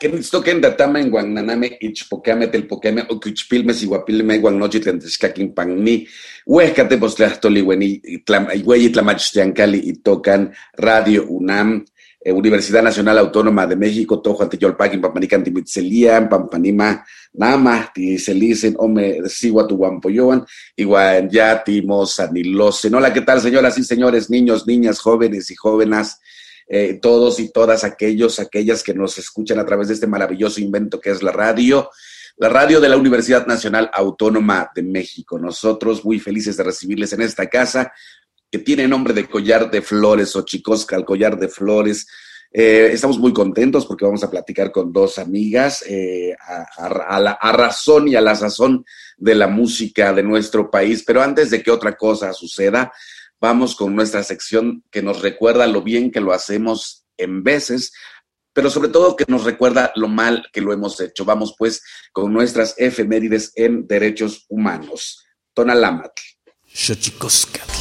Kenitstoken datama en guananame ichpocame telpocame o quichpilme siguapilme guanochi tlantexcaquin panni huescate postlahtoliweni güey tlamachtiancali y tocan Radio UNAM eh, Universidad Nacional Autónoma de México, Tojo Antiyolpaquin, Pampanican, Timitzelian, Pampanima, Nama, Tiselicen, Ome, Sigua, Tuampoyoan, Iguan, Ya, Timos, Anilosen. Hola, ¿qué tal, señoras y señores, niños, niñas, jóvenes y jóvenes? Eh, todos y todas aquellos, aquellas que nos escuchan a través de este maravilloso invento que es la radio, la radio de la Universidad Nacional Autónoma de México. Nosotros muy felices de recibirles en esta casa que tiene nombre de Collar de Flores o Chicosca, el Collar de Flores. Eh, estamos muy contentos porque vamos a platicar con dos amigas eh, a, la, a razón y a la sazón de la música de nuestro país. Pero antes de que otra cosa suceda, vamos con nuestra sección que nos recuerda lo bien que lo hacemos en veces, pero sobre todo que nos recuerda lo mal que lo hemos hecho. Vamos pues con nuestras efemérides en derechos humanos. Tonalámatl. Xochicoscatl.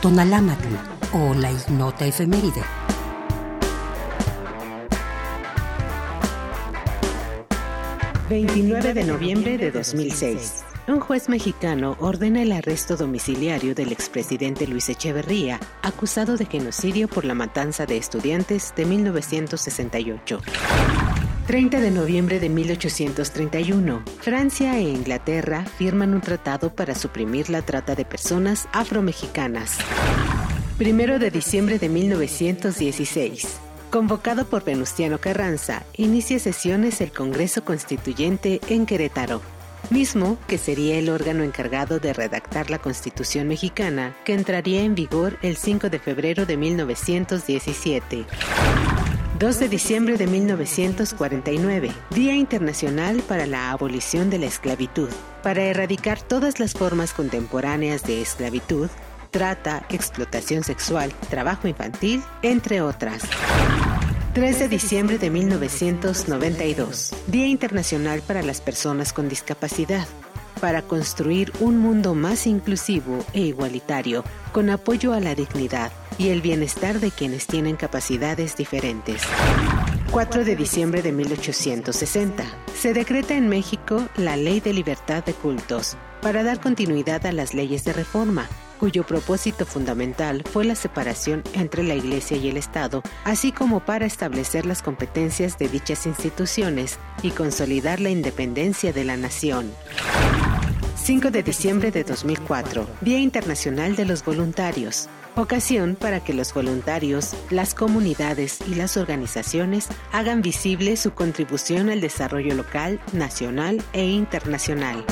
Tonalámatl o la ignota efeméride. ...29 de noviembre de 2006... Un juez mexicano ordena el arresto domiciliario del expresidente Luis Echeverría, acusado de genocidio por la matanza de estudiantes de 1968. 30 de noviembre de 1831, Francia e Inglaterra firman un tratado para suprimir la trata de personas afromexicanas. 1 de diciembre de 1916, convocado por Venustiano Carranza, inicia sesiones el Congreso Constituyente en Querétaro mismo que sería el órgano encargado de redactar la Constitución mexicana, que entraría en vigor el 5 de febrero de 1917. 2 de diciembre de 1949, Día Internacional para la Abolición de la Esclavitud, para erradicar todas las formas contemporáneas de esclavitud, trata, explotación sexual, trabajo infantil, entre otras. 3 de diciembre de 1992, Día Internacional para las Personas con Discapacidad, para construir un mundo más inclusivo e igualitario, con apoyo a la dignidad y el bienestar de quienes tienen capacidades diferentes. 4 de diciembre de 1860. Se decreta en México la Ley de Libertad de Cultos para dar continuidad a las leyes de reforma, cuyo propósito fundamental fue la separación entre la Iglesia y el Estado, así como para establecer las competencias de dichas instituciones y consolidar la independencia de la nación. 5 de diciembre de 2004, Día Internacional de los Voluntarios ocasión para que los voluntarios, las comunidades y las organizaciones hagan visible su contribución al desarrollo local, nacional e internacional.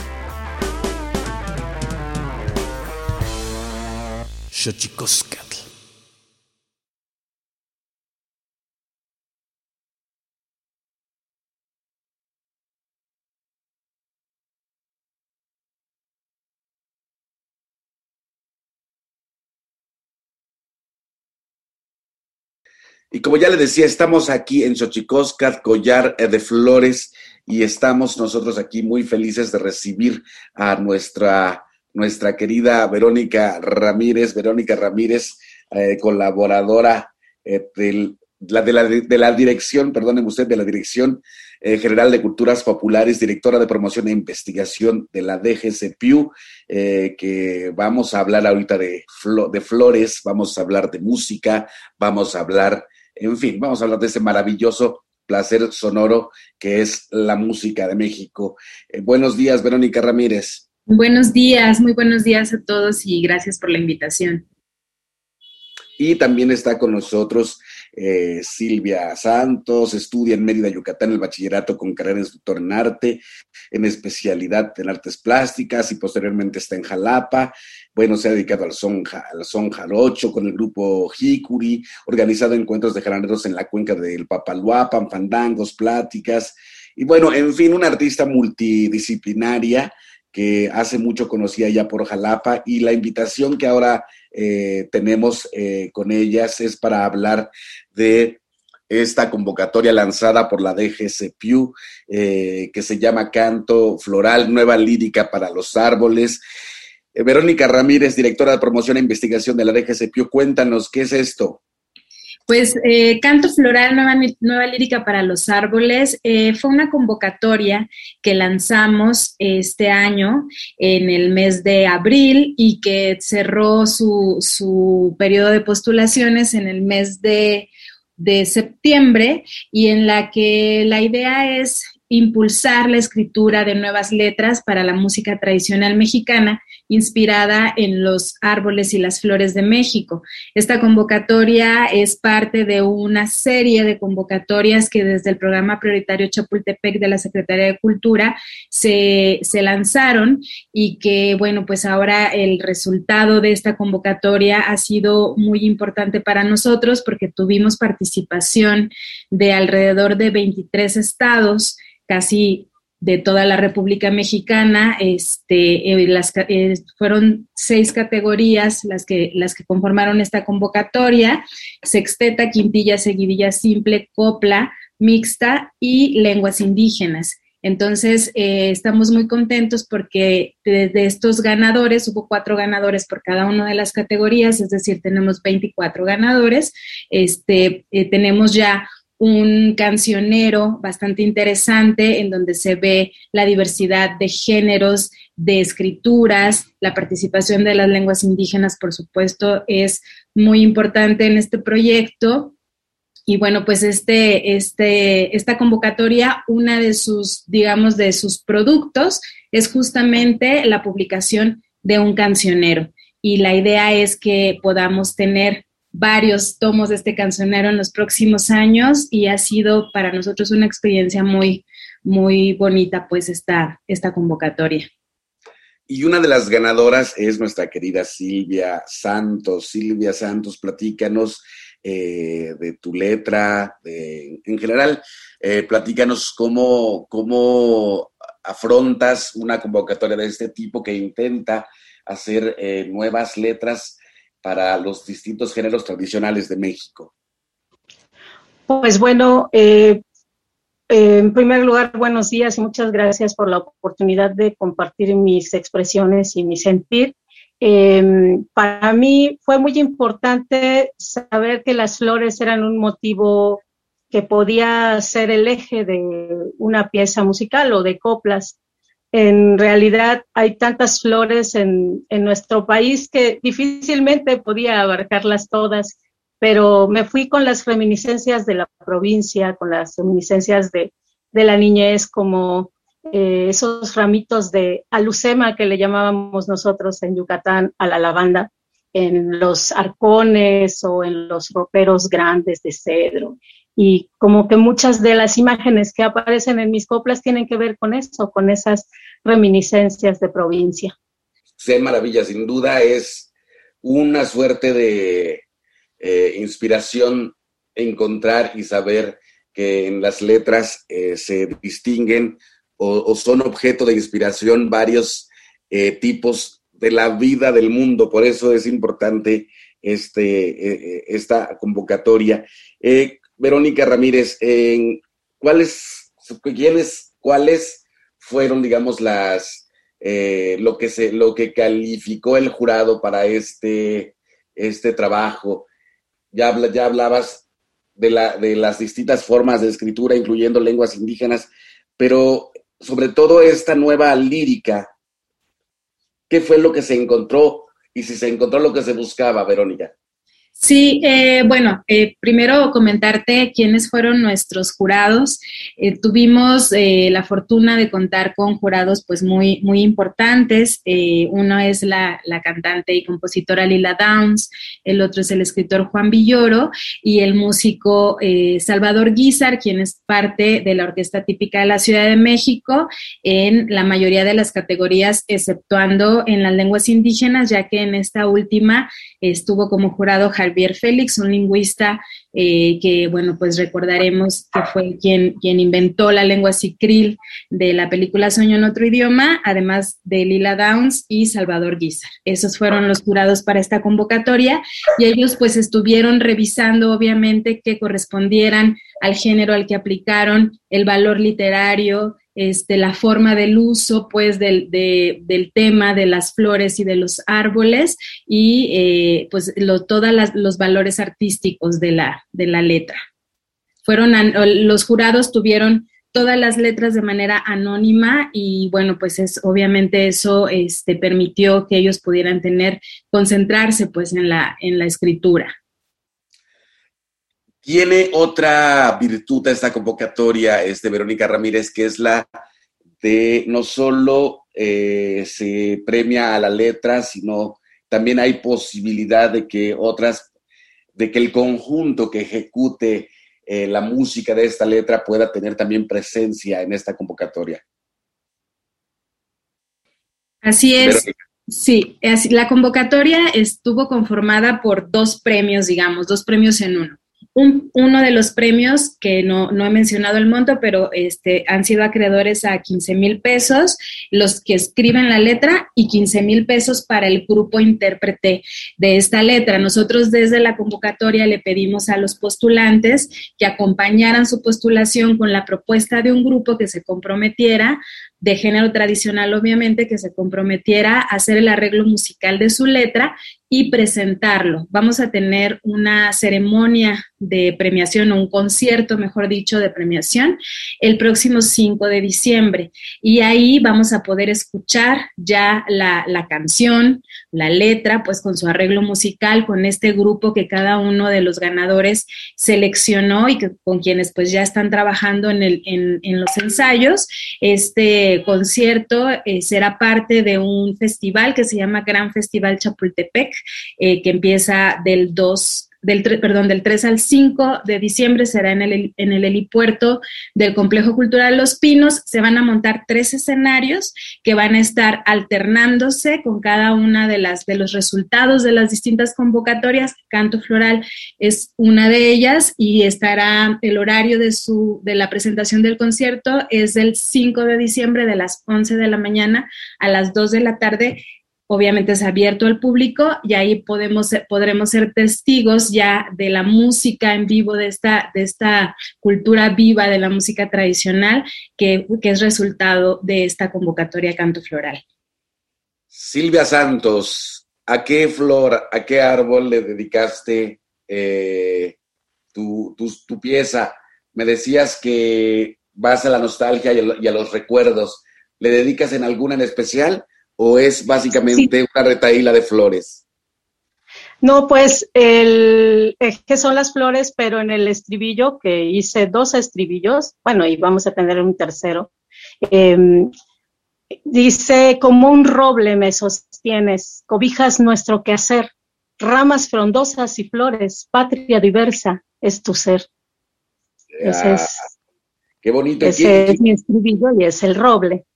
Y como ya le decía, estamos aquí en Xochicoscat, Collar de Flores, y estamos nosotros aquí muy felices de recibir a nuestra, nuestra querida Verónica Ramírez, Verónica Ramírez, eh, colaboradora eh, la, de, la, de, la, dirección, perdónenme usted, de la Dirección eh, General de Culturas Populares, directora de promoción e investigación de la DGCPU, que vamos a hablar ahorita de, de flores, vamos a hablar de música, vamos a hablar en fin, vamos a hablar de ese maravilloso placer sonoro que es la música de México. Eh, buenos días, Verónica Ramírez. Buenos días, muy buenos días a todos y gracias por la invitación. Y también está con nosotros eh, Silvia Santos, estudia en Mérida, Yucatán, el bachillerato con carrera de instructor en arte, en especialidad en artes plásticas y posteriormente está en Jalapa. Bueno, se ha dedicado al son, al son jarocho con el grupo Hikuri, organizado encuentros de jaraneros en la cuenca del Papaluapan, fandangos, pláticas. Y bueno, en fin, una artista multidisciplinaria que hace mucho conocía ya por Jalapa y la invitación que ahora eh, tenemos eh, con ellas es para hablar de esta convocatoria lanzada por la DGCPU, eh, que se llama Canto Floral, Nueva Lírica para los Árboles. Verónica Ramírez, directora de promoción e investigación de la DGCPU, cuéntanos, ¿qué es esto? Pues eh, Canto Floral, nueva, nueva, Lírica para los Árboles, eh, fue una convocatoria que lanzamos este año en el mes de abril y que cerró su, su periodo de postulaciones en el mes de, de septiembre y en la que la idea es impulsar la escritura de nuevas letras para la música tradicional mexicana inspirada en los árboles y las flores de México. Esta convocatoria es parte de una serie de convocatorias que desde el programa prioritario Chapultepec de la Secretaría de Cultura se, se lanzaron y que, bueno, pues ahora el resultado de esta convocatoria ha sido muy importante para nosotros porque tuvimos participación de alrededor de 23 estados casi de toda la República Mexicana. Este, eh, eh, fueron seis categorías las que, las que conformaron esta convocatoria, sexteta, quintilla, seguidilla simple, copla, mixta y lenguas indígenas. Entonces, eh, estamos muy contentos porque de, estos ganadores, hubo cuatro ganadores por cada una de las categorías, es decir, tenemos 24 ganadores. Este, tenemos ya un cancionero bastante interesante en donde se ve la diversidad de géneros, de escrituras, la participación de las lenguas indígenas, por supuesto, es muy importante en este proyecto. Y bueno, pues este, este, esta convocatoria, una de sus, digamos, de sus productos es justamente la publicación de un cancionero. Y la idea es que podamos tener varios tomos de este cancionero en los próximos años y ha sido para nosotros una experiencia muy, muy bonita, pues, esta, esta convocatoria. Y una de las ganadoras es nuestra querida Silvia Santos. Silvia Santos, platícanos eh, de tu letra, en general, eh, platícanos cómo, cómo afrontas una convocatoria de este tipo que intenta hacer eh, nuevas letras para los distintos géneros tradicionales de México? Pues bueno, eh, eh, en primer lugar, buenos días y muchas gracias por la oportunidad de compartir mis expresiones y mi sentir. Em, para mí fue muy importante saber que las flores eran un motivo que podía ser el eje de una pieza musical o de coplas. En realidad hay tantas flores en, nuestro país que difícilmente podía abarcarlas todas pero me fui con las reminiscencias de la provincia, con las reminiscencias de, de la niñez, como eh, esos ramitos de alucema que le llamábamos nosotros en Yucatán a la lavanda, en los arcones o en los roperos grandes de cedro. Y como que muchas de las imágenes que aparecen en mis coplas tienen que ver con eso, con esas reminiscencias de provincia. Sí, maravilla, sin duda es una suerte de eh, inspiración encontrar y saber que en las letras eh, se distinguen o, son objeto de inspiración varios eh, tipos de la vida del mundo. Por eso es importante este, esta convocatoria. Verónica Ramírez, ¿cuáles, quiénes, ¿cuáles fueron, digamos, las, lo, que se, lo que calificó el jurado para este, este trabajo? ya, ya hablabas de, la, de las distintas formas de escritura, incluyendo lenguas indígenas, pero sobre todo esta nueva lírica, ¿qué fue lo que se encontró y si se encontró lo que se buscaba, Verónica? Sí, eh, bueno, eh, primero comentarte quiénes fueron nuestros jurados. Eh, tuvimos la fortuna de contar con jurados pues muy, muy importantes. uno es la, la, cantante y compositora Lila Downs, el otro es el escritor Juan Villoro y el músico Salvador Guizar, quien es parte de la Orquesta Típica de la Ciudad de México en la mayoría de las categorías, exceptuando en las lenguas indígenas, ya que en esta última estuvo como jurado Félix, un lingüista eh, que, bueno, pues recordaremos que fue quien, quien inventó la lengua sicril de la película Sueño en otro idioma, además de Lila Downs y Salvador Guizar. Esos fueron los jurados para esta convocatoria y ellos pues estuvieron revisando obviamente que correspondieran al género al que aplicaron el valor literario, este, la forma del uso, pues, del, del, tema de las flores y de los árboles y, eh, pues, todos los valores artísticos de la, de la letra. Fueron, los jurados tuvieron todas las letras de manera anónima y bueno, pues es obviamente eso este, permitió que ellos pudieran tener, concentrarse pues en la, en la escritura. Tiene otra virtud esta convocatoria, este Verónica Ramírez, que es la de no solo eh, se premia a la letra, sino también hay posibilidad de que otras, de que el conjunto que ejecute eh, la música de esta letra pueda tener también presencia en esta convocatoria. Así es. Sí, la convocatoria estuvo conformada por dos premios, digamos, dos premios en uno uno de los premios, que no, he mencionado el monto, pero este, han sido acreedores a 15 mil pesos, los que escriben la letra, y 15 mil pesos para el grupo intérprete de esta letra. Nosotros desde la convocatoria le pedimos a los postulantes que acompañaran su postulación con la propuesta de un grupo que se comprometiera de género tradicional, obviamente, que se comprometiera a hacer el arreglo musical de su letra y presentarlo. Vamos a tener una ceremonia de premiación o un concierto, mejor dicho, de premiación el próximo 5 de diciembre. Y ahí vamos a poder escuchar ya la, la canción, la letra, pues con su arreglo musical, con este grupo que cada uno de los ganadores seleccionó y que, con quienes pues ya están trabajando en, el, en, en los ensayos. Este concierto eh, será parte de un festival que se llama Gran Festival Chapultepec, eh, que empieza del 2 del, perdón, del 3 al 5 de diciembre será en el, en el helipuerto del Complejo Cultural Los Pinos. Se van a montar tres escenarios que van a estar alternándose con cada una de las de los resultados de las distintas convocatorias. Canto Floral es una de ellas y estará el horario de su de la presentación del concierto es del 5 de diciembre de las 11 de la mañana a las 2 de la tarde obviamente es abierto al público y ahí podemos, podremos ser testigos ya de la música en vivo, de esta, de esta cultura viva de la música tradicional que, que es resultado de esta convocatoria Canto Floral. Silvia Santos, ¿a qué flor, a qué árbol le dedicaste eh, tu, tu, pieza? Me decías que vas a la nostalgia y a, los recuerdos. ¿Le dedicas en alguna en especial o es básicamente una retaíla de flores? No, pues el que son las flores, pero en el estribillo, que hice dos estribillos, bueno, y vamos a tener un tercero, em, dice, como un roble me sostienes, cobijas nuestro quehacer, ramas frondosas y flores, patria diversa es tu ser. ese es, qué bonito. Ese es mi estribillo y es el roble.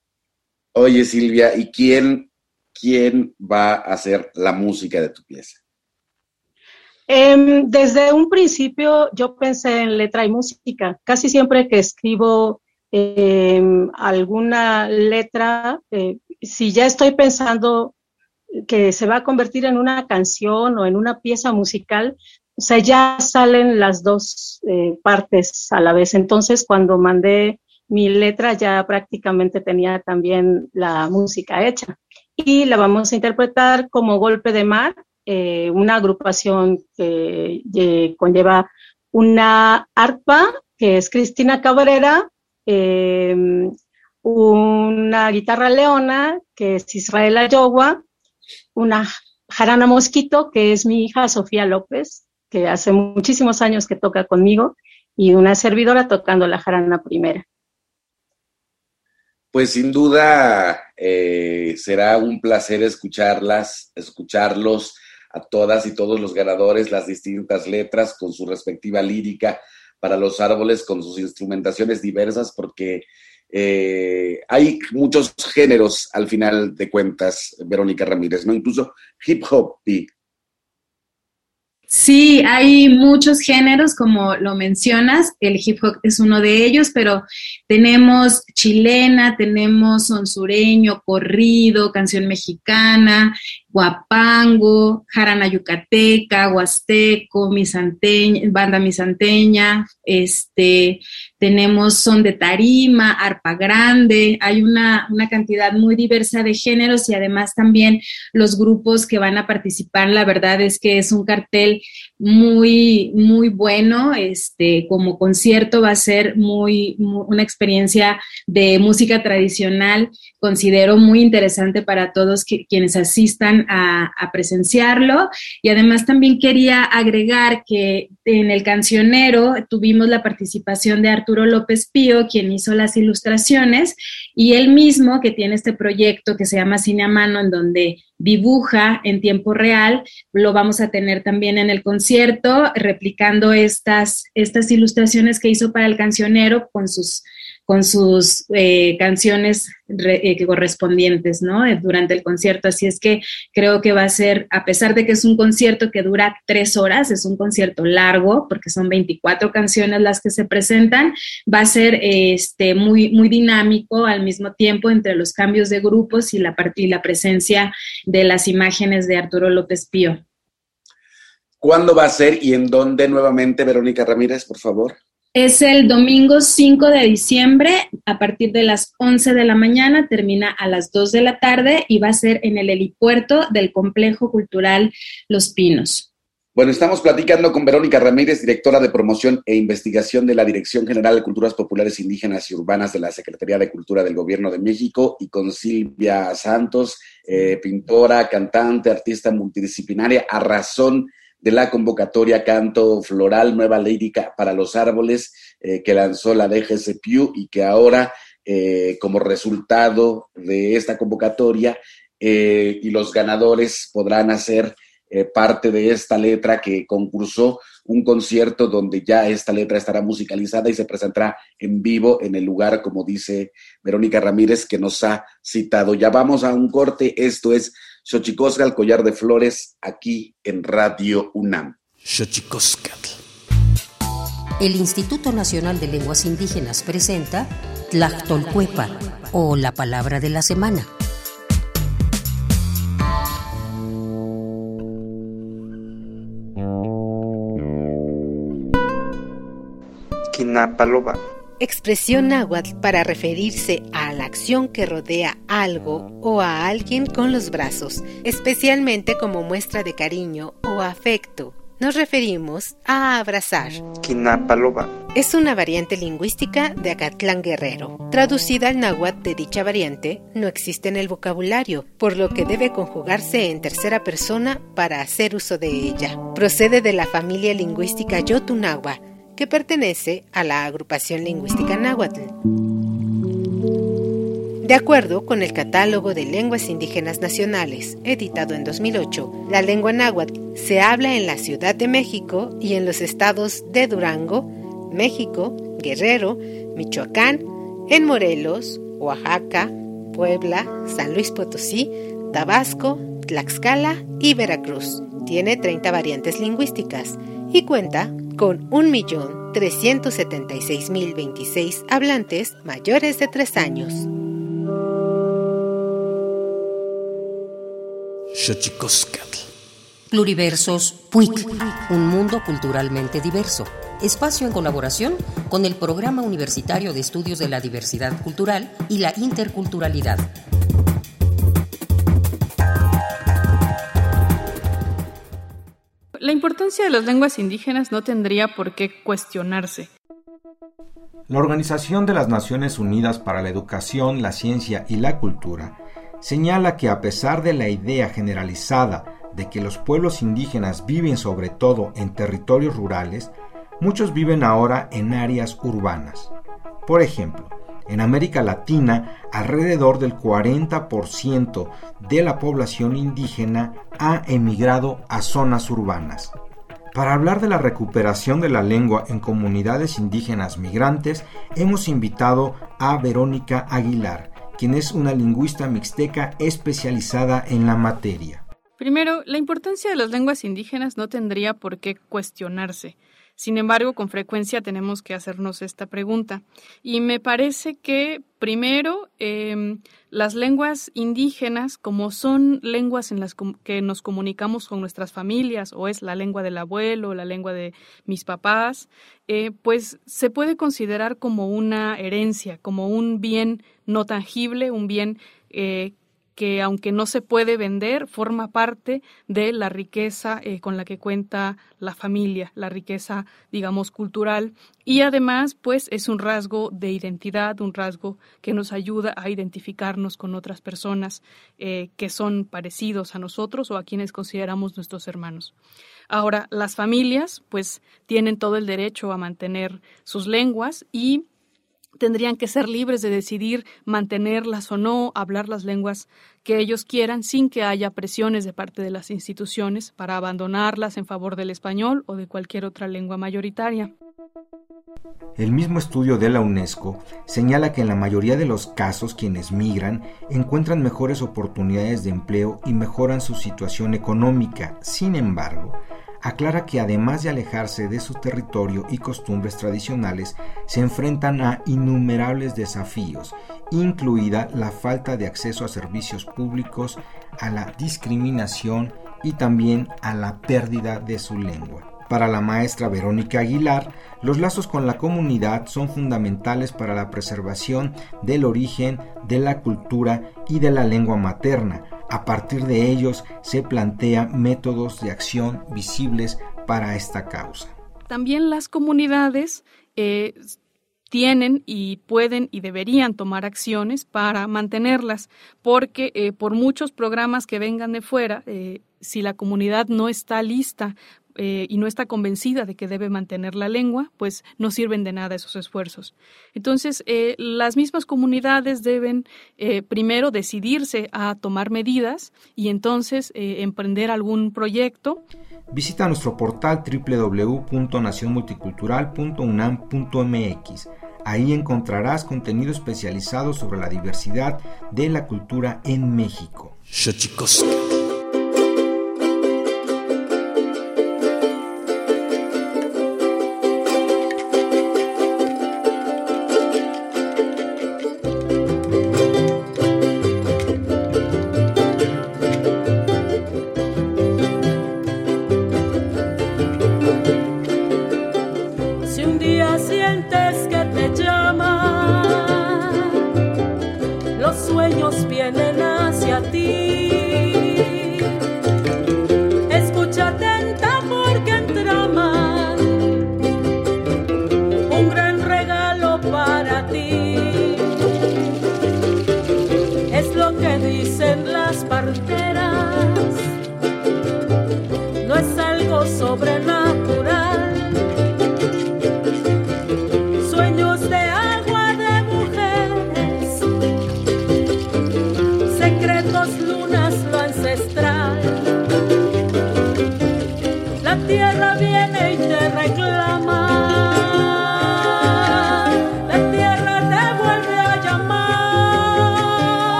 Oye, Silvia, ¿y quién, quién va a hacer la música de tu pieza? Em, desde un principio yo pensé en letra y música. Casi siempre que escribo em, alguna letra, eh, si ya estoy pensando que se va a convertir en una canción o en una pieza musical, o sea, ya salen las dos eh, partes a la vez. Entonces, cuando mandé mi letra ya prácticamente tenía también la música hecha. Y la vamos a interpretar como Golpe de Mar, eh, una agrupación que conlleva una arpa, que es Cristina Cabrera, em, una guitarra leona, que es Israel Ayowa, una jarana mosquito, que es mi hija Sofía López, que hace muchísimos años que toca conmigo, y una servidora tocando la jarana primera. Pues sin duda eh, será un placer escucharlas, escucharlos a todas y todos los ganadores, las distintas letras con su respectiva lírica para los árboles, con sus instrumentaciones diversas, porque eh, hay muchos géneros al final de cuentas, Verónica Ramírez, ¿no? Incluso hip hop y Sí, hay muchos géneros, como lo mencionas, el hip hop es uno de ellos, pero tenemos chilena, tenemos son sureño, corrido, canción mexicana, guapango, jarana yucateca, huasteco, misanteña, banda misanteña, este, tenemos son de tarima, arpa grande, hay una, una, cantidad muy diversa de géneros y además también los grupos que van a participar, la verdad es que es un cartel muy, muy bueno, este, como concierto va a ser muy, una experiencia de música tradicional, considero muy interesante para todos quienes asistan a, a presenciarlo. Y además también quería agregar que en el cancionero tuvimos la participación de Arturo López Pío, quien hizo las ilustraciones, y él mismo, que tiene este proyecto que se llama Cine a Mano, en donde dibuja en tiempo real, lo vamos a tener también en el concierto, replicando estas, estas ilustraciones que hizo para el cancionero con sus con sus eh, canciones eh, correspondientes, ¿no? Eh, durante el concierto. Así es que creo que va a ser, a pesar de que es un concierto que dura tres horas, es un concierto largo, porque son 24 canciones las que se presentan, va a ser este, muy, muy dinámico al mismo tiempo entre los cambios de grupos y la, y la presencia de las imágenes de Arturo López Pío. ¿Cuándo va a ser y en dónde nuevamente, Verónica Ramírez, por favor? Es el domingo 5 de diciembre a partir de las 11 de la mañana, termina a las 2 de la tarde y va a ser en el helipuerto del Complejo Cultural Los Pinos. Bueno, estamos platicando con Verónica Ramírez, directora de promoción e investigación de la Dirección General de Culturas Populares Indígenas y Urbanas de la Secretaría de Cultura del Gobierno de México, y con Silvia Santos, eh, pintora, cantante, artista multidisciplinaria, a razón de la convocatoria Canto Floral Nueva Lírica para los Árboles eh, que lanzó la DGCPU y que ahora, eh, como resultado de esta convocatoria, eh, y los ganadores podrán hacer parte de esta letra que concursó un concierto donde ya esta letra estará musicalizada y se presentará en vivo en el lugar, como dice Verónica Ramírez, que nos ha citado. Ya vamos a un corte, esto es Xochicosca, collar de flores, aquí en Radio UNAM. Xochicosca. El Instituto Nacional de Lenguas Indígenas presenta Tlactolcuepa o la palabra de la semana. Quinapaloba Expresión náhuatl para referirse a la acción que rodea algo o a alguien con los brazos, especialmente como muestra de cariño o afecto. Nos referimos a abrazar. Kinapaloba. Es una variante lingüística de Acatlán Guerrero. Traducida al náhuatl de dicha variante, no existe en el vocabulario, por lo que debe conjugarse en tercera persona para hacer uso de ella. Procede de la familia lingüística Yotunagua, que pertenece a la agrupación lingüística náhuatl. De acuerdo con el Catálogo de Lenguas Indígenas Nacionales, editado en 2008, la lengua náhuatl se habla en la Ciudad de México y en los estados de Durango, México, Guerrero, Michoacán, en Morelos, Oaxaca, Puebla, San Luis Potosí, Tabasco, Tlaxcala y Veracruz. Tiene 30 variantes lingüísticas y cuenta con 1.376.026 hablantes mayores de 3 años. Pluriversos PUIC, un mundo culturalmente diverso. Espacio en colaboración con el Programa Universitario de Estudios de la Diversidad Cultural y la Interculturalidad. La importancia de las lenguas indígenas no tendría por qué cuestionarse. La Organización de las Naciones Unidas para la Educación, la Ciencia y la Cultura señala que a pesar de la idea generalizada de que los pueblos indígenas viven sobre todo en territorios rurales, muchos viven ahora en áreas urbanas. Por ejemplo, en América Latina, alrededor del 40% de la población indígena ha emigrado a zonas urbanas. Para hablar de la recuperación de la lengua en comunidades indígenas migrantes, hemos invitado a Verónica Aguilar, quien es una lingüista mixteca especializada en la materia. Primero, la importancia de las lenguas indígenas no tendría por qué cuestionarse. Sin embargo, con frecuencia tenemos que hacernos esta pregunta. Y me parece que, primero, em, las lenguas indígenas, como son lenguas en las que nos comunicamos con nuestras familias, o es la lengua del abuelo, la lengua de mis papás, eh, pues se puede considerar como una herencia, como un bien no tangible, un bien eh, que aunque no se puede vender, forma parte de la riqueza eh, con la que cuenta la familia, la riqueza, digamos, cultural. Y además, pues es un rasgo de identidad, un rasgo que nos ayuda a identificarnos con otras personas eh, que son parecidos a nosotros o a quienes consideramos nuestros hermanos. Ahora, las familias, pues, tienen todo el derecho a mantener sus lenguas y tendrían que ser libres de decidir mantenerlas o no, hablar las lenguas que ellos quieran sin que haya presiones de parte de las instituciones para abandonarlas en favor del español o de cualquier otra lengua mayoritaria. El mismo estudio de la UNESCO señala que en la mayoría de los casos quienes migran encuentran mejores oportunidades de empleo y mejoran su situación económica. Sin embargo, aclara que además de alejarse de su territorio y costumbres tradicionales, se enfrentan a innumerables desafíos, incluida la falta de acceso a servicios públicos, a la discriminación y también a la pérdida de su lengua. Para la maestra Verónica Aguilar, los lazos con la comunidad son fundamentales para la preservación del origen, de la cultura y de la lengua materna, a partir de ellos se plantean métodos de acción visibles para esta causa. También las comunidades eh, tienen y pueden y deberían tomar acciones para mantenerlas, porque eh, por muchos programas que vengan de fuera, eh, si la comunidad no está lista eh, y no está convencida de que debe mantener la lengua, pues no sirven de nada esos esfuerzos. Entonces, eh, las mismas comunidades deben eh, primero decidirse a tomar medidas y entonces emprender algún proyecto. Visita nuestro portal www.nacionmulticultural.unam.mx. Ahí encontrarás contenido especializado sobre la diversidad de la cultura en México.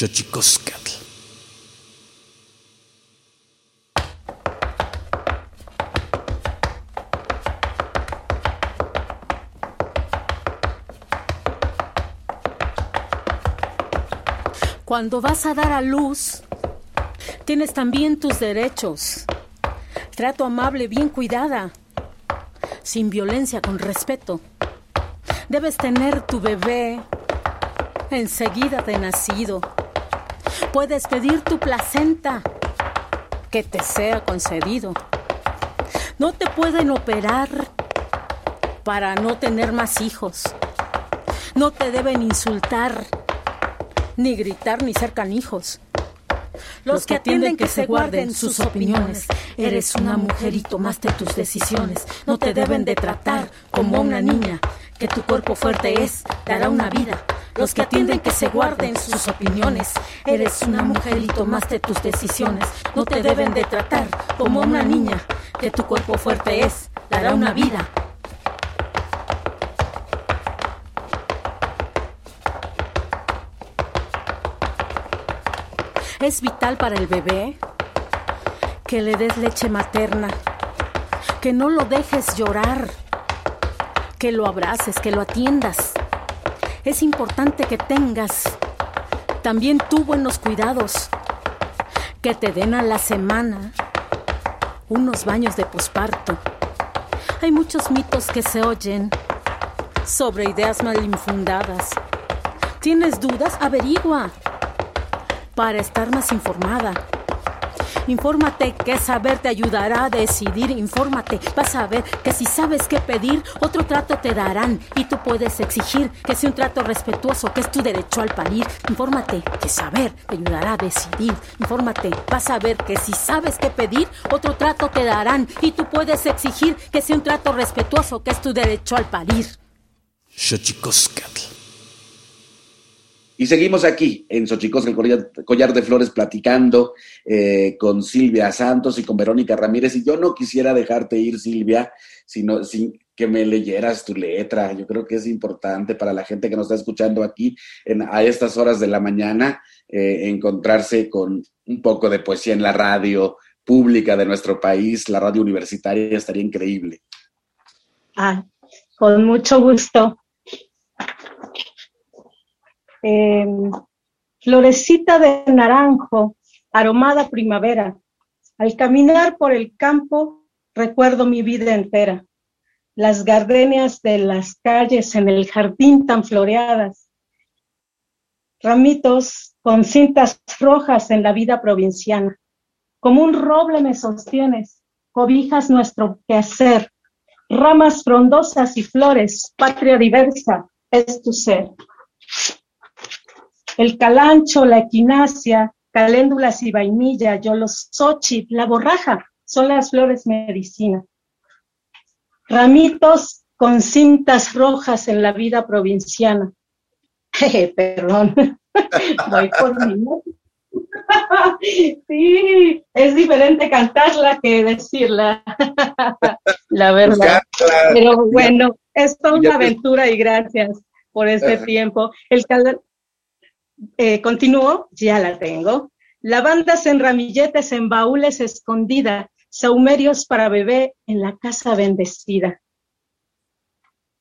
Xochicoscatl. Cuando vas a dar a luz, tienes también tus derechos. Trato amable, bien cuidada, sin violencia, con respeto. Debes tener tu bebé enseguida de nacido. Puedes pedir tu placenta, que te sea concedido. No te pueden operar para no tener más hijos. No te deben insultar, ni gritar, ni ser canijos. Los que atienden que se guarden sus opiniones. Eres una mujer y tomaste tus decisiones. No te deben de tratar como una niña. Que tu cuerpo fuerte es, dará una vida. Los que atienden que se guarden sus opiniones. Eres una mujer y tomaste tus decisiones. No te deben de tratar como una niña. Que tu cuerpo fuerte es, dará una vida. Es vital para el bebé que le des leche materna, que no lo dejes llorar, que lo abraces, que lo atiendas. Es importante que tengas también tú buenos cuidados, que te den a la semana unos baños de posparto. Hay muchos mitos que se oyen sobre ideas mal infundadas. ¿Tienes dudas? Averigua para estar más informada. Infórmate que saber te ayudará a decidir. Infórmate, vas a ver que si sabes qué pedir, otro trato te darán y tú puedes exigir que sea un trato respetuoso, que es tu derecho al parir. Infórmate que saber te ayudará a decidir. Infórmate, vas a ver que si sabes qué pedir, otro trato te darán y tú puedes exigir que sea un trato respetuoso, que es tu derecho al parir. Xochicoscatl. Y seguimos aquí en Xochicosca, el collar, de flores, platicando eh, con Silvia Santos y con Verónica Ramírez. Y yo no quisiera dejarte ir, Silvia, sino sin que me leyeras tu letra. Yo creo que es importante para la gente que nos está escuchando aquí en, a estas horas de la mañana eh, encontrarse con un poco de poesía en la radio pública de nuestro país, la radio universitaria, estaría increíble. Ah, con mucho gusto. Eh, florecita de naranjo, aromada primavera. Al caminar por el campo, recuerdo mi vida entera. las gardenias de las calles en el jardín tan floreadas, ramitos con cintas rojas en la vida provinciana. Como un roble me sostienes, cobijas nuestro quehacer, ramas frondosas y flores, patria diversa es tu ser. El calancho, la equinacia, caléndulas y vainilla, yolosochit, la borraja, son las flores medicina. Ramitos con cintas rojas en la vida provinciana. perdón, voy por mi Sí, es diferente cantarla que decirla, la verdad. Pero bueno, es toda una aventura y gracias por este tiempo. El eh, continúo, ya la tengo. Lavandas en ramilletes, en baúles escondida, saumerios para bebé en la casa bendecida.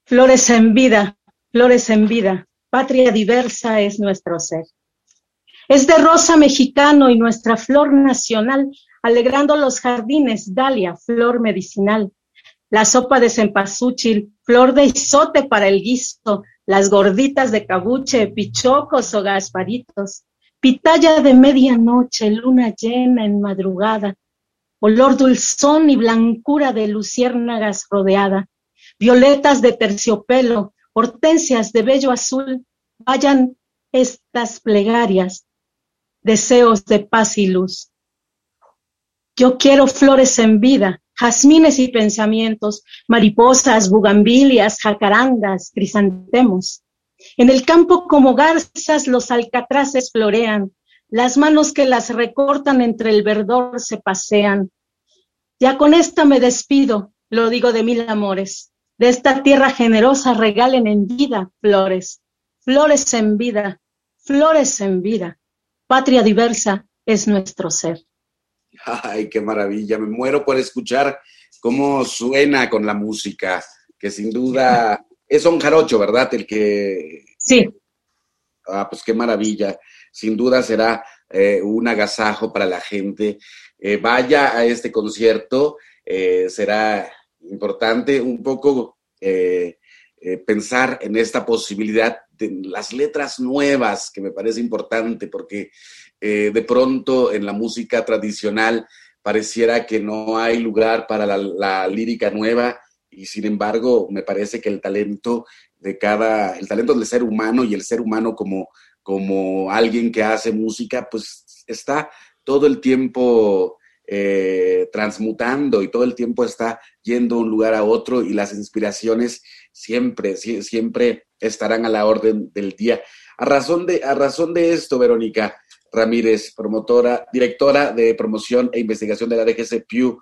Flores en vida, flores en vida, patria diversa es nuestro ser. Es de rosa mexicano y nuestra flor nacional, alegrando los jardines, dalia, flor medicinal. La sopa de cempasúchil, flor de isote para el guiso, las gorditas de cabuche, pichocos o gasparitos, pitaya de medianoche, luna llena en madrugada, olor dulzón y blancura de luciérnagas rodeada, violetas de terciopelo, hortensias de bello azul, vayan estas plegarias, deseos de paz y luz. Yo quiero flores en vida, jazmines y pensamientos, mariposas, bugambilias, jacarandas, crisantemos. En el campo como garzas los alcatraces florean, las manos que las recortan entre el verdor se pasean. Ya con esta me despido, lo digo de mil amores. De esta tierra generosa regalen en vida flores, flores en vida, flores en vida. Patria diversa es nuestro ser. Ay, qué maravilla. Me muero por escuchar cómo suena con la música, que sin duda es un jarocho, ¿verdad? El que... Sí. Ah, pues qué maravilla sin duda será eh, un agasajo para la gente. Eh, vaya a este concierto, eh, será importante un poco pensar en esta posibilidad de las letras nuevas, que me parece importante, porque de pronto en la música tradicional pareciera que no hay lugar para la lírica nueva y sin embargo me parece que el talento de cada, el talento del ser humano y el ser humano como como alguien que hace música, pues está todo el tiempo eh, transmutando y todo el tiempo está yendo de un lugar a otro y las inspiraciones siempre, siempre estarán a la orden del día. A razón de, a razón de esto, Verónica Ramírez, promotora, directora de promoción e investigación de la DGC Pew,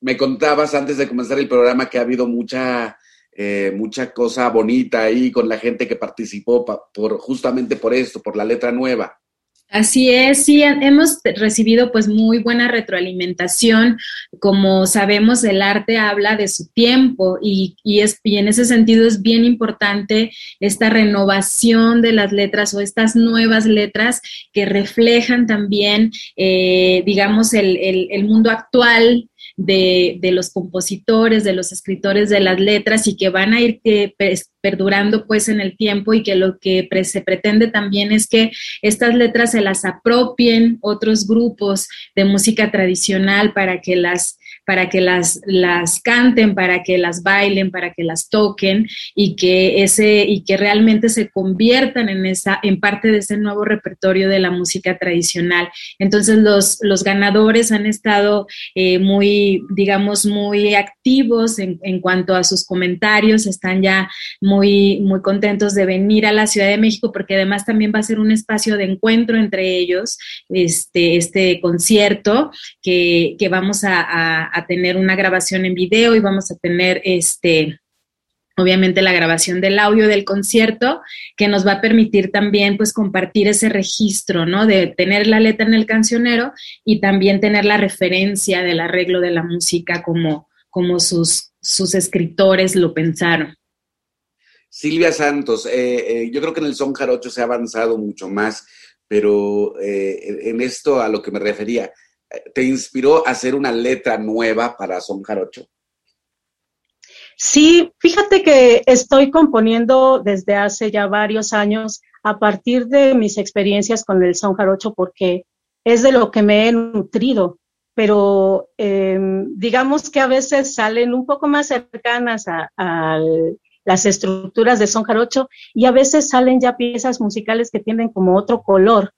me contabas antes de comenzar el programa que ha habido mucha eh, mucha cosa bonita ahí con la gente que participó por justamente por esto, por la letra nueva. Así es, sí, hemos recibido pues muy buena retroalimentación. Como sabemos, el arte habla de su tiempo y, es, y en ese sentido es bien importante esta renovación de las letras o estas nuevas letras que reflejan también, eh, digamos, el, el mundo actual de, de, los compositores, de los escritores de las letras y que van a ir eh, perdurando pues en el tiempo y que lo que se pretende también es que estas letras se las apropien otros grupos de música tradicional para que las para que las, las canten, para que las bailen, para que las toquen y que ese y que realmente se conviertan en esa en parte de ese nuevo repertorio de la música tradicional. Entonces los, los ganadores han estado eh, muy, digamos, muy activos en, en, cuanto a sus comentarios, están ya muy, muy contentos de venir a la Ciudad de México porque además también va a ser un espacio de encuentro entre ellos, este, este concierto que, que vamos a a tener una grabación en video y vamos a tener este obviamente la grabación del audio del concierto que nos va a permitir también pues compartir ese registro, ¿no? De tener la letra en el cancionero y también tener la referencia del arreglo de la música como, como sus, sus escritores lo pensaron. Silvia Santos, eh, eh, yo creo que en el son jarocho se ha avanzado mucho más, pero eh, en esto a lo que me refería, te inspiró a hacer una letra nueva para Son Jarocho? Sí, fíjate que estoy componiendo desde hace ya varios años a partir de mis experiencias con el son jarocho porque es de lo que me he nutrido, pero em, digamos que a veces salen un poco más cercanas a, a, las estructuras de son jarocho y a veces salen ya piezas musicales que tienen como otro color.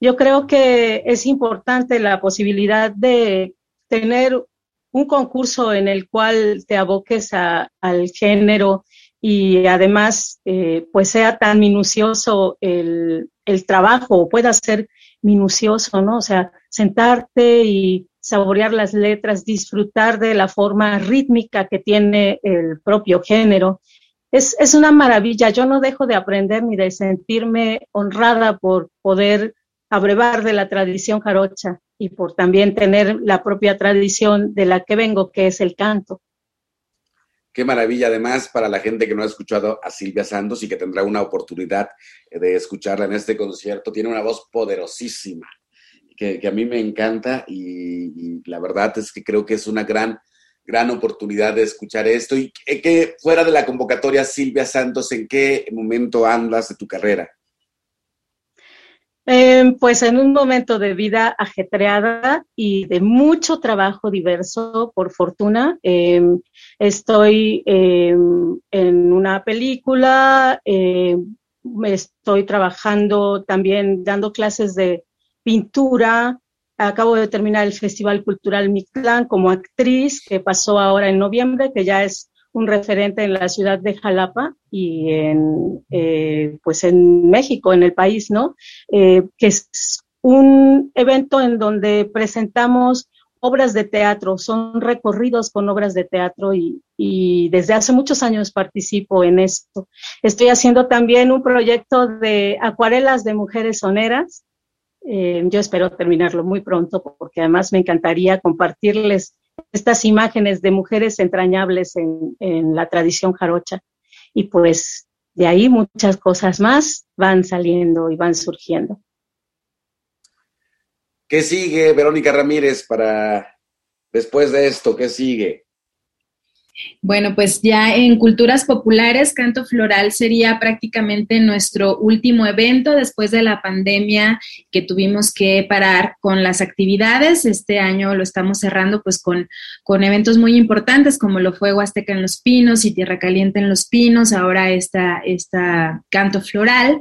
Yo creo que es importante la posibilidad de tener un concurso en el cual te aboques a, al género y además eh, pues sea tan minucioso el, trabajo o pueda ser minucioso, ¿no? O sea, sentarte y saborear las letras, disfrutar de la forma rítmica que tiene el propio género. Es, es una maravilla. Yo no dejo de aprender ni de sentirme honrada por poder abrevar de la tradición jarocha y por también tener la propia tradición de la que vengo, que es el canto. Qué maravilla, además, para la gente que no ha escuchado a Silvia Santos y que tendrá una oportunidad de escucharla en este concierto. Tiene una voz poderosísima, que, que a mí me encanta y, y, la verdad es que creo que es una gran, gran oportunidad de escuchar esto. Y que fuera de la convocatoria, Silvia Santos, ¿en qué momento andas de tu carrera? Eh, pues en un momento de vida ajetreada y de mucho trabajo diverso, por fortuna. Eh, estoy eh, en una película, estoy trabajando también dando clases de pintura. Acabo de terminar el Festival Cultural Mictlán como actriz, que pasó ahora en noviembre, que ya es un referente en la ciudad de Jalapa y en, eh, pues en México, en el país, ¿no? Eh, que es un evento en donde presentamos obras de teatro, son recorridos con obras de teatro y, desde hace muchos años participo en esto. Estoy haciendo también un proyecto de acuarelas de mujeres soneras. Eh, yo espero terminarlo muy pronto porque además me encantaría compartirles estas imágenes de mujeres entrañables en, la tradición jarocha. Y pues de ahí muchas cosas más van saliendo y van surgiendo. ¿Qué sigue, Verónica Ramírez, para después de esto? ¿Qué sigue? Bueno, pues ya en Culturas Populares, Canto Floral sería prácticamente nuestro último evento después de la pandemia que tuvimos que parar con las actividades. Este año lo estamos cerrando pues con, con eventos muy importantes como lo fue Huasteca en los Pinos y Tierra Caliente en los Pinos, ahora esta, esta Canto Floral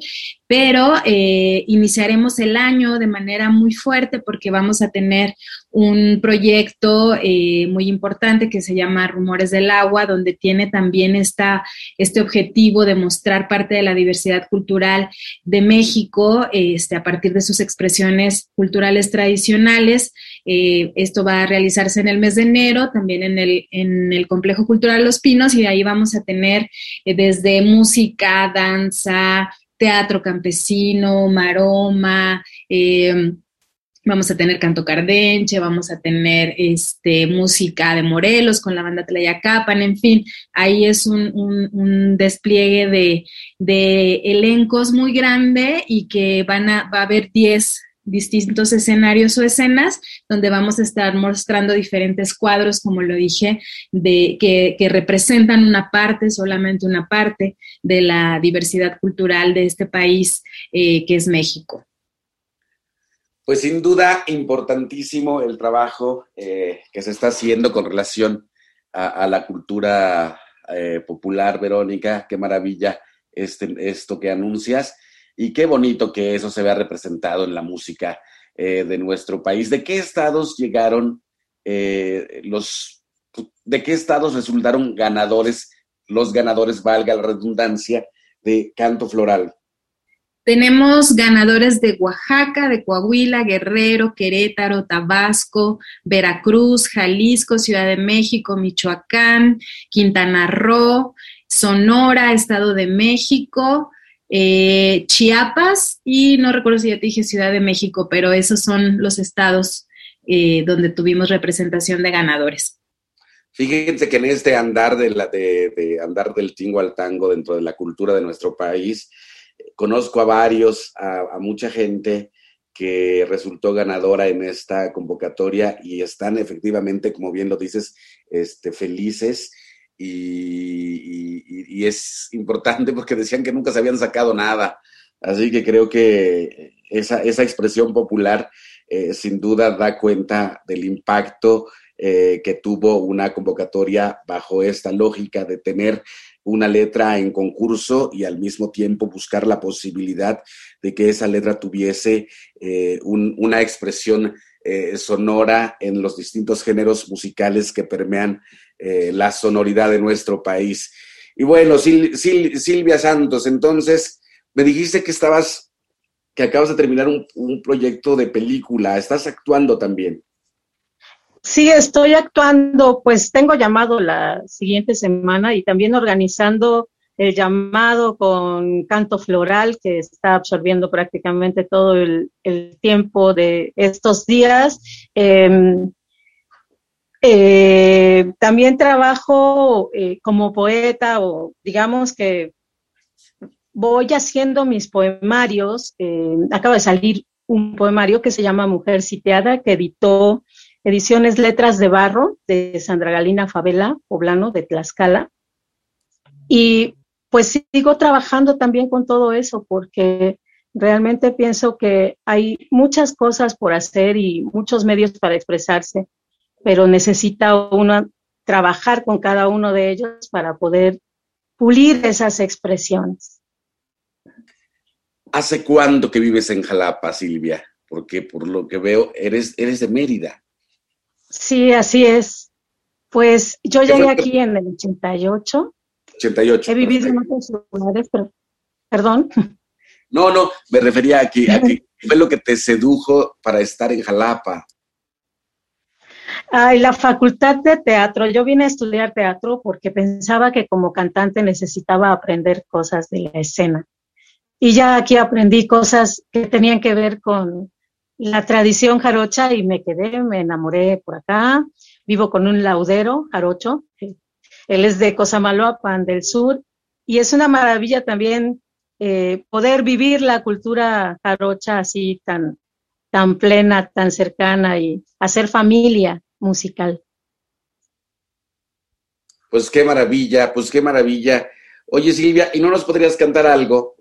pero eh, iniciaremos el año de manera muy fuerte porque vamos a tener un proyecto eh, muy importante que se llama Rumores del Agua, donde tiene también este objetivo de mostrar parte de la diversidad cultural de México este, a partir de sus expresiones culturales tradicionales. Eh, esto va a realizarse en el mes de enero, también en el, en el Complejo Cultural Los Pinos, y ahí vamos a tener eh, desde música, danza, teatro campesino, maroma, eh, vamos a tener canto cardenche, vamos a tener este, música de Morelos con la banda Tlayacapan, en fin, ahí es un, un, un despliegue de, elencos muy grande y que van a, va a haber 10 distintos escenarios o escenas donde vamos a estar mostrando diferentes cuadros, como lo dije, de, que, que, representan una parte, solamente una parte de la diversidad cultural de este país eh, que es México. Pues sin duda importantísimo el trabajo eh, que se está haciendo con relación a, la cultura eh, popular, Verónica, qué maravilla este, esto que anuncias. Y qué bonito que eso se vea representado en la música eh, de nuestro país. ¿De qué estados llegaron los, de qué estados resultaron ganadores, los ganadores, valga la redundancia, de canto floral? Tenemos ganadores de Oaxaca, de Coahuila, Guerrero, Querétaro, Tabasco, Veracruz, Jalisco, Ciudad de México, Michoacán, Quintana Roo, Sonora, Estado de México, eh, Chiapas y no recuerdo si ya te dije Ciudad de México, pero esos son los estados eh, donde tuvimos representación de ganadores. Fíjense que en este andar, de la, de, andar del tingo al tango dentro de la cultura de nuestro país, conozco a varios, a, mucha gente que resultó ganadora en esta convocatoria y están efectivamente, como bien lo dices, este, felices y, y, es importante porque decían que nunca se habían sacado nada. Así que creo que esa, esa expresión popular eh, sin duda da cuenta del impacto eh, que tuvo una convocatoria bajo esta lógica de tener una letra en concurso y al mismo tiempo buscar la posibilidad de que esa letra tuviese eh, una expresión sonora en los distintos géneros musicales que permean la sonoridad de nuestro país. Y bueno, Silvia Santos, entonces me dijiste que estabas, que acabas de terminar un, proyecto de película, ¿estás actuando también? Sí, estoy actuando, pues tengo llamado la siguiente semana y también organizando el llamado con canto floral que está absorbiendo prácticamente todo el, tiempo de estos días. Em, eh, también trabajo eh, como poeta o digamos que voy haciendo mis poemarios. Eh, acaba de salir un poemario que se llama Mujer Sitiada, que editó Ediciones Letras de Barro de Sandra Galina Favela, poblano de Tlaxcala. Y pues sigo trabajando también con todo eso porque realmente pienso que hay muchas cosas por hacer y muchos medios para expresarse, pero necesita uno trabajar con cada uno de ellos para poder pulir esas expresiones. ¿Hace cuánto que vives en Jalapa, Silvia? Porque por lo que veo, eres, eres de Mérida. Sí, así es. Pues yo llegué aquí en el 88. 88. He vivido en otros lugares, pero, perdón. No, no, me refería a que, a que fue lo que te sedujo para estar en Jalapa. Ay, la facultad de teatro. Yo vine a estudiar teatro porque pensaba que como cantante necesitaba aprender cosas de la escena. Y ya aquí aprendí cosas que tenían que ver con la tradición jarocha y me quedé, me enamoré por acá. Vivo con un laudero jarocho. Él es de Cosamaloapan del sur y es una maravilla también eh, poder vivir la cultura jarocha así tan, tan plena, tan cercana y hacer familia musical. Pues qué maravilla, pues qué maravilla. Oye Silvia, ¿y no nos podrías cantar algo?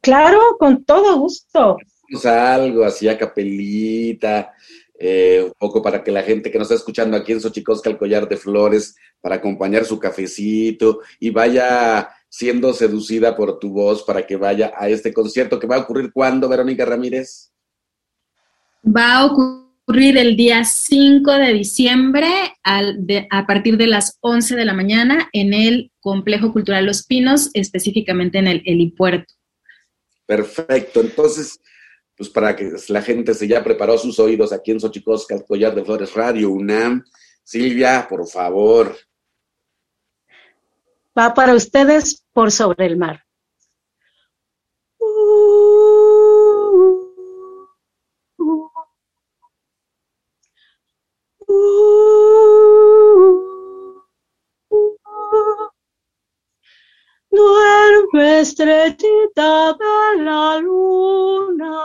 Claro, con todo gusto. Algo así a capelita, eh, un poco para que la gente que nos está escuchando aquí en Xochicosca, el collar de flores, para acompañar su cafecito y vaya siendo seducida por tu voz para que vaya a este concierto que va a ocurrir cuándo, Verónica Ramírez? Va a ocurrir el día 5 de diciembre a partir de las 11 de la mañana en el Complejo Cultural Los Pinos, específicamente en el helipuerto. Perfecto. Entonces, pues para que la gente se ya preparó sus oídos aquí en Xochicosca, el Collar de Flores Radio UNAM. Silvia, por favor. Va para ustedes por sobre el mar. Duerme estrellita de la luna,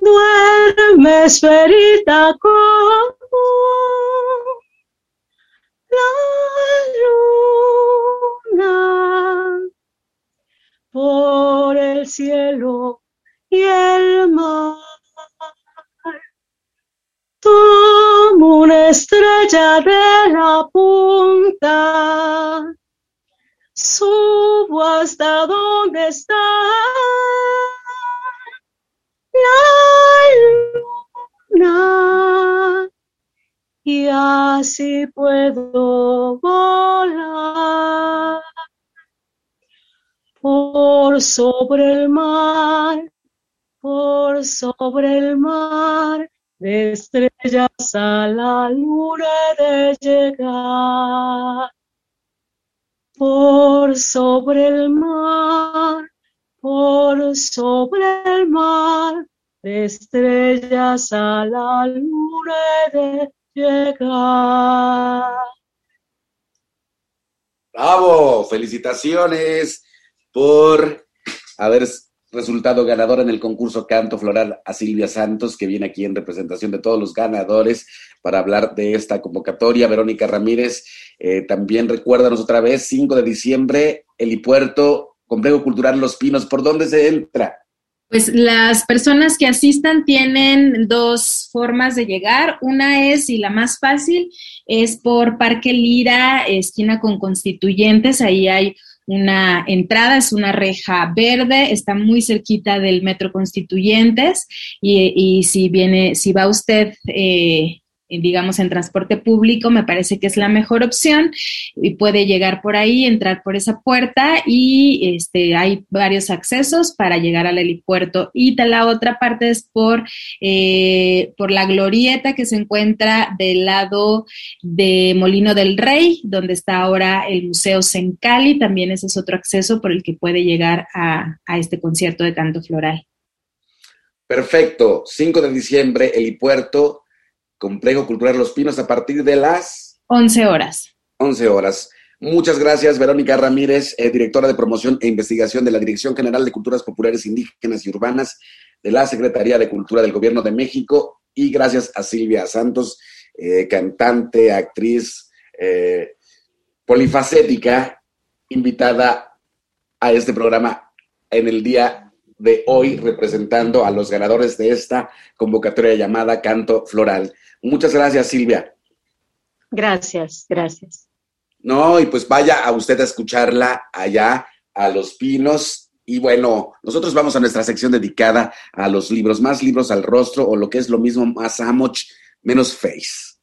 duerme esferita como la luna por el cielo y el mar. Tomo una estrella de la punta subo hasta donde está la luna y así puedo volar por sobre el mar, por sobre el mar, de estrellas a la luna de llegar. Por sobre el mar, por sobre el mar, estrellas a la luna de llegar. Bravo, felicitaciones por haber resultado ganador en el concurso Canto Floral a Silvia Santos, que viene aquí en representación de todos los ganadores para hablar de esta convocatoria. Verónica Ramírez, eh, también recuérdanos otra vez, 5 de diciembre, Helipuerto, Complejo Cultural Los Pinos, ¿por dónde se entra? Pues las personas que asistan tienen dos formas de llegar. Una es, y la más fácil, es por Parque Lira, esquina con Constituyentes. Ahí hay una entrada, es una reja verde, está muy cerquita del Metro Constituyentes. Y, si viene, si va usted eh, digamos, en transporte público, me parece que es la mejor opción y puede llegar por ahí, entrar por esa puerta y este, hay varios accesos para llegar al helipuerto. Y la otra parte es por, eh, por la glorieta que se encuentra del lado de Molino del Rey, donde está ahora el Museo Sencali. También ese es otro acceso por el que puede llegar a, a este concierto de canto floral. Perfecto. 5 de diciembre, helipuerto Complejo Cultural Los Pinos a partir de las 11 horas. 11 horas. Muchas gracias, Verónica Ramírez, eh, directora de promoción e investigación de la Dirección General de Culturas Populares Indígenas y Urbanas de la Secretaría de Cultura del Gobierno de México. Y gracias a Silvia Santos, eh, cantante, actriz, eh, polifacética, invitada a este programa en el día de hoy, representando a los ganadores de esta convocatoria llamada Canto Floral. Muchas gracias, Silvia. Gracias, gracias. No, y pues vaya a usted a escucharla allá a Los Pinos. Y bueno, nosotros vamos a nuestra sección dedicada a los libros, más libros al rostro o lo que es lo mismo, más amoch, menos face.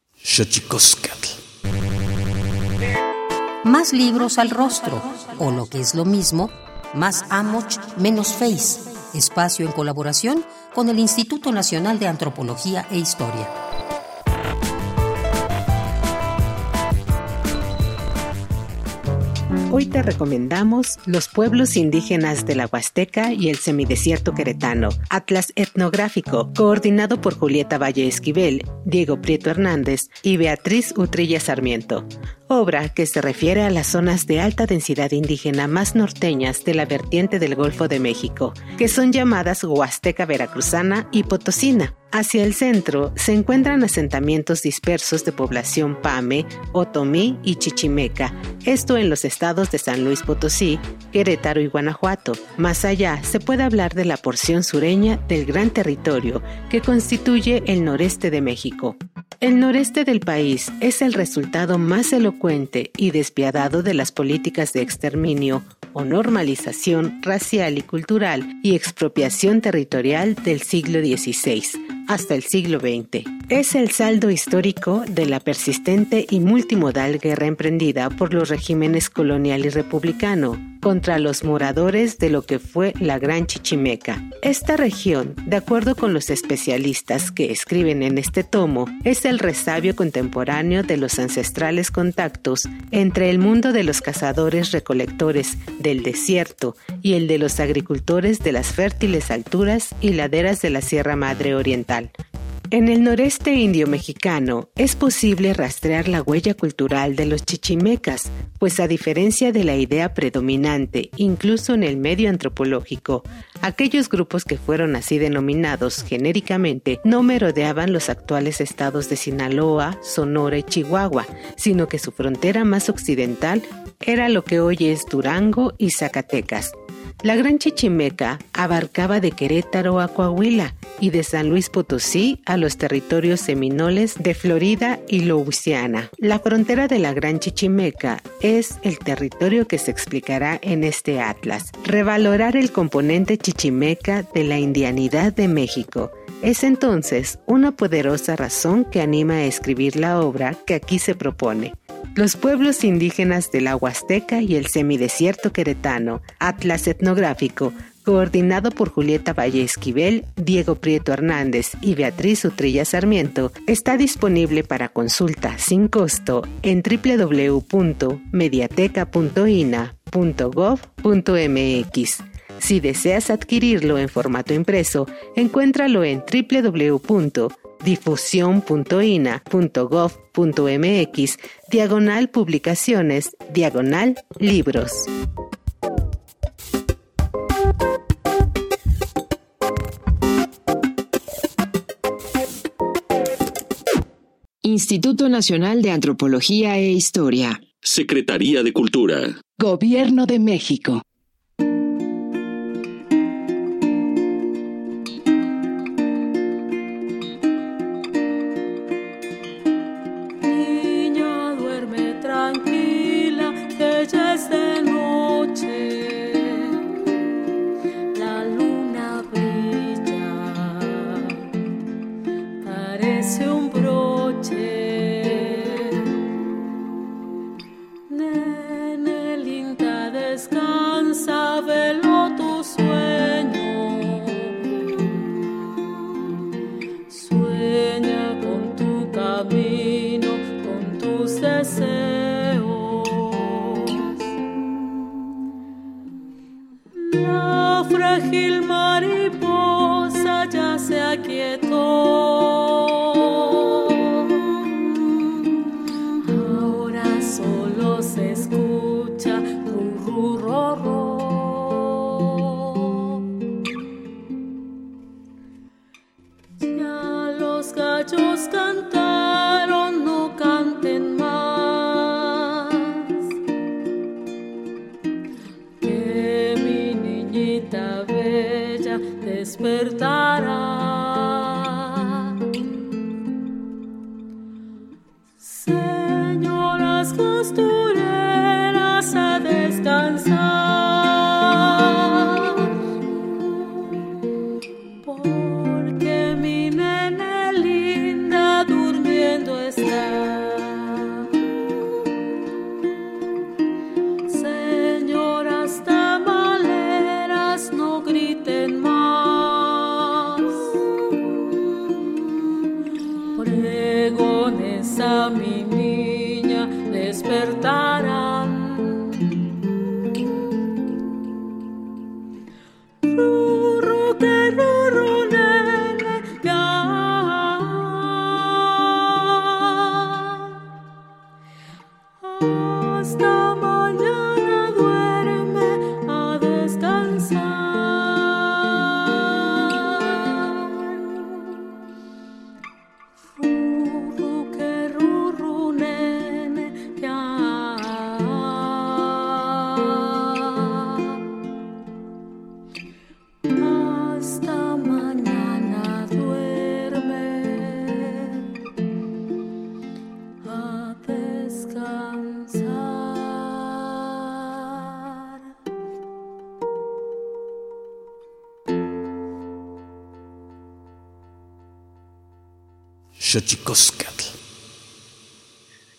Más libros al rostro o lo que es lo mismo, más amoch, menos face. Espacio en colaboración con el Instituto Nacional de Antropología e Historia. Hoy te recomendamos Los pueblos indígenas de la Huasteca y el semidesierto queretano, Atlas Etnográfico, coordinado por Julieta Valle Esquivel, Diego Prieto Hernández y Beatriz Utrilla Sarmiento obra que se refiere a las zonas de alta densidad indígena más norteñas de la vertiente del Golfo de México, que son llamadas Huasteca Veracruzana y Potosina. Hacia el centro se encuentran asentamientos dispersos de población Pame, Otomí y Chichimeca, esto en los estados de San Luis Potosí, Querétaro y Guanajuato. Más allá se puede hablar de la porción sureña del gran territorio que constituye el noreste de México. El noreste del país es el resultado más elocuente y despiadado de las políticas de exterminio o normalización racial y cultural y expropiación territorial del siglo XVI hasta el siglo XX. Es el saldo histórico de la persistente y multimodal guerra emprendida por los regímenes colonial y republicano contra los moradores de lo que fue la Gran Chichimeca. Esta región, de acuerdo con los especialistas que escriben en este tomo, es el resabio contemporáneo de los ancestrales contactos entre el mundo de los cazadores recolectores del desierto y el de los agricultores de las fértiles alturas y laderas de la Sierra Madre Oriental. En el noreste indio mexicano es posible rastrear la huella cultural de los chichimecas, pues a diferencia de la idea predominante, incluso en el medio antropológico, aquellos grupos que fueron así denominados genéricamente no merodeaban los actuales estados de Sinaloa, Sonora y Chihuahua, sino que su frontera más occidental era lo que hoy es Durango y Zacatecas. La Gran Chichimeca abarcaba de Querétaro a Coahuila y de San Luis Potosí a los territorios seminoles de Florida y Louisiana. La frontera de la Gran Chichimeca es el territorio que se explicará en este atlas. Revalorar el componente chichimeca de la indianidad de México es entonces una poderosa razón que anima a escribir la obra que aquí se propone. Los pueblos indígenas de la y el semidesierto queretano, Atlas Etnográfico, coordinado por Julieta Valle Esquivel, Diego Prieto Hernández y Beatriz Utrilla Sarmiento, está disponible para consulta sin costo en www.mediateca.ina.gov.mx. Si deseas adquirirlo en formato impreso, encuéntralo en www difusión.ina.gov.mx, diagonal publicaciones, diagonal libros. Instituto Nacional de Antropología e Historia. Secretaría de Cultura. Gobierno de México.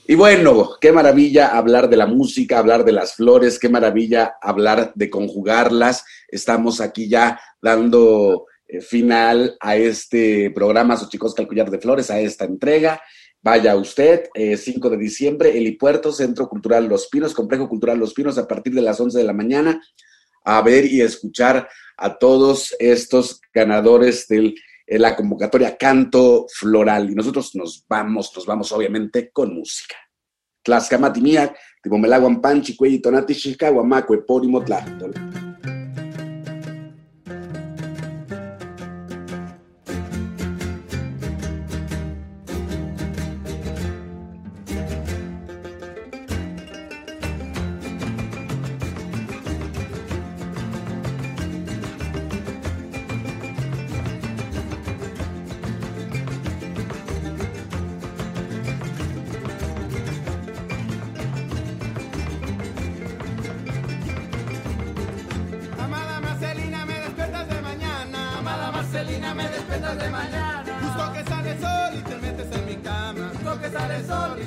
Y bueno, qué maravilla hablar de la música, hablar de las flores, qué maravilla hablar de conjugarlas. Estamos aquí ya dando eh, final a este programa Xochicosca el Collar de Flores, a esta entrega. Vaya usted, 5 eh, de diciembre, Helipuerto, Centro Cultural Los Pinos, Complejo Cultural Los Pinos, a partir de las 11 de la mañana, a ver y escuchar a todos estos ganadores del en la convocatoria Canto Floral. Y nosotros nos vamos, nos vamos obviamente con música. Tlaxcamati miak, tipomelaguan panchi, cuelli tonati, chicaguamaco, epónimo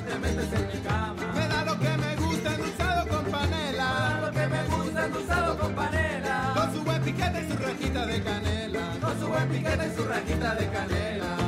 te metes en mi cama. Me da lo que me gusta endulzado con panela. Me da lo que me gusta endulzado con panela. Con su buen piquete y su rajita de canela. Con su buen piquete y su rajita de canela.